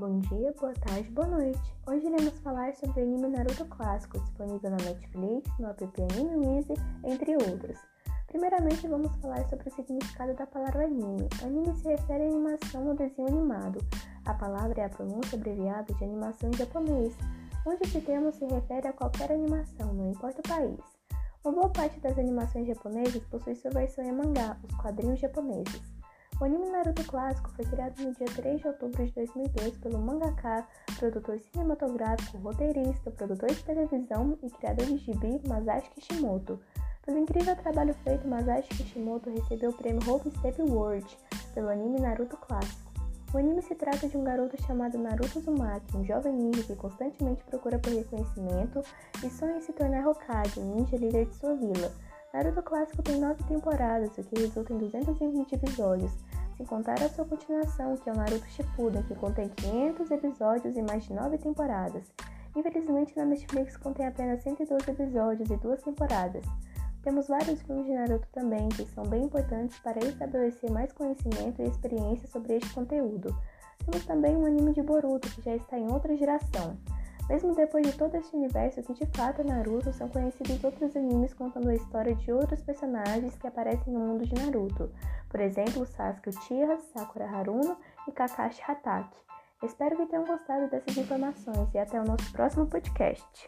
Bom dia, boa tarde, boa noite. Hoje iremos falar sobre o anime Naruto clássico, disponível na Netflix, no app Anime Easy, entre outros. Primeiramente, vamos falar sobre o significado da palavra anime. Anime se refere à animação ou desenho animado. A palavra é a pronúncia abreviada de animação em japonês, onde esse termo se refere a qualquer animação, não importa o país. Uma boa parte das animações japonesas possui sua versão em mangá, os quadrinhos japoneses. O anime Naruto clássico foi criado no dia 3 de outubro de 2002 pelo mangaka, produtor cinematográfico, roteirista, produtor de televisão e criador de gibi Masashi Kishimoto. Pelo incrível trabalho feito, Masashi Kishimoto recebeu o prêmio Hope Step Award pelo anime Naruto clássico. O anime se trata de um garoto chamado Naruto Uzumaki, um jovem ninja que constantemente procura por reconhecimento e sonha em se tornar Hokage, ninja líder de sua vila. Naruto clássico tem nove temporadas, o que resulta em 220 episódios, sem contar a sua continuação, que é o Naruto Shippuden, que contém 500 episódios e mais de 9 temporadas. Infelizmente, na Netflix contém apenas 112 episódios e duas temporadas. Temos vários filmes de Naruto também, que são bem importantes para estabelecer mais conhecimento e experiência sobre este conteúdo. Temos também um anime de Boruto, que já está em outra geração. Mesmo depois de todo este universo que de fato é Naruto, são conhecidos outros animes contando a história de outros personagens que aparecem no mundo de Naruto. Por exemplo, Sasuke Uchiha, Sakura Haruno e Kakashi Hatake. Espero que tenham gostado dessas informações e até o nosso próximo podcast.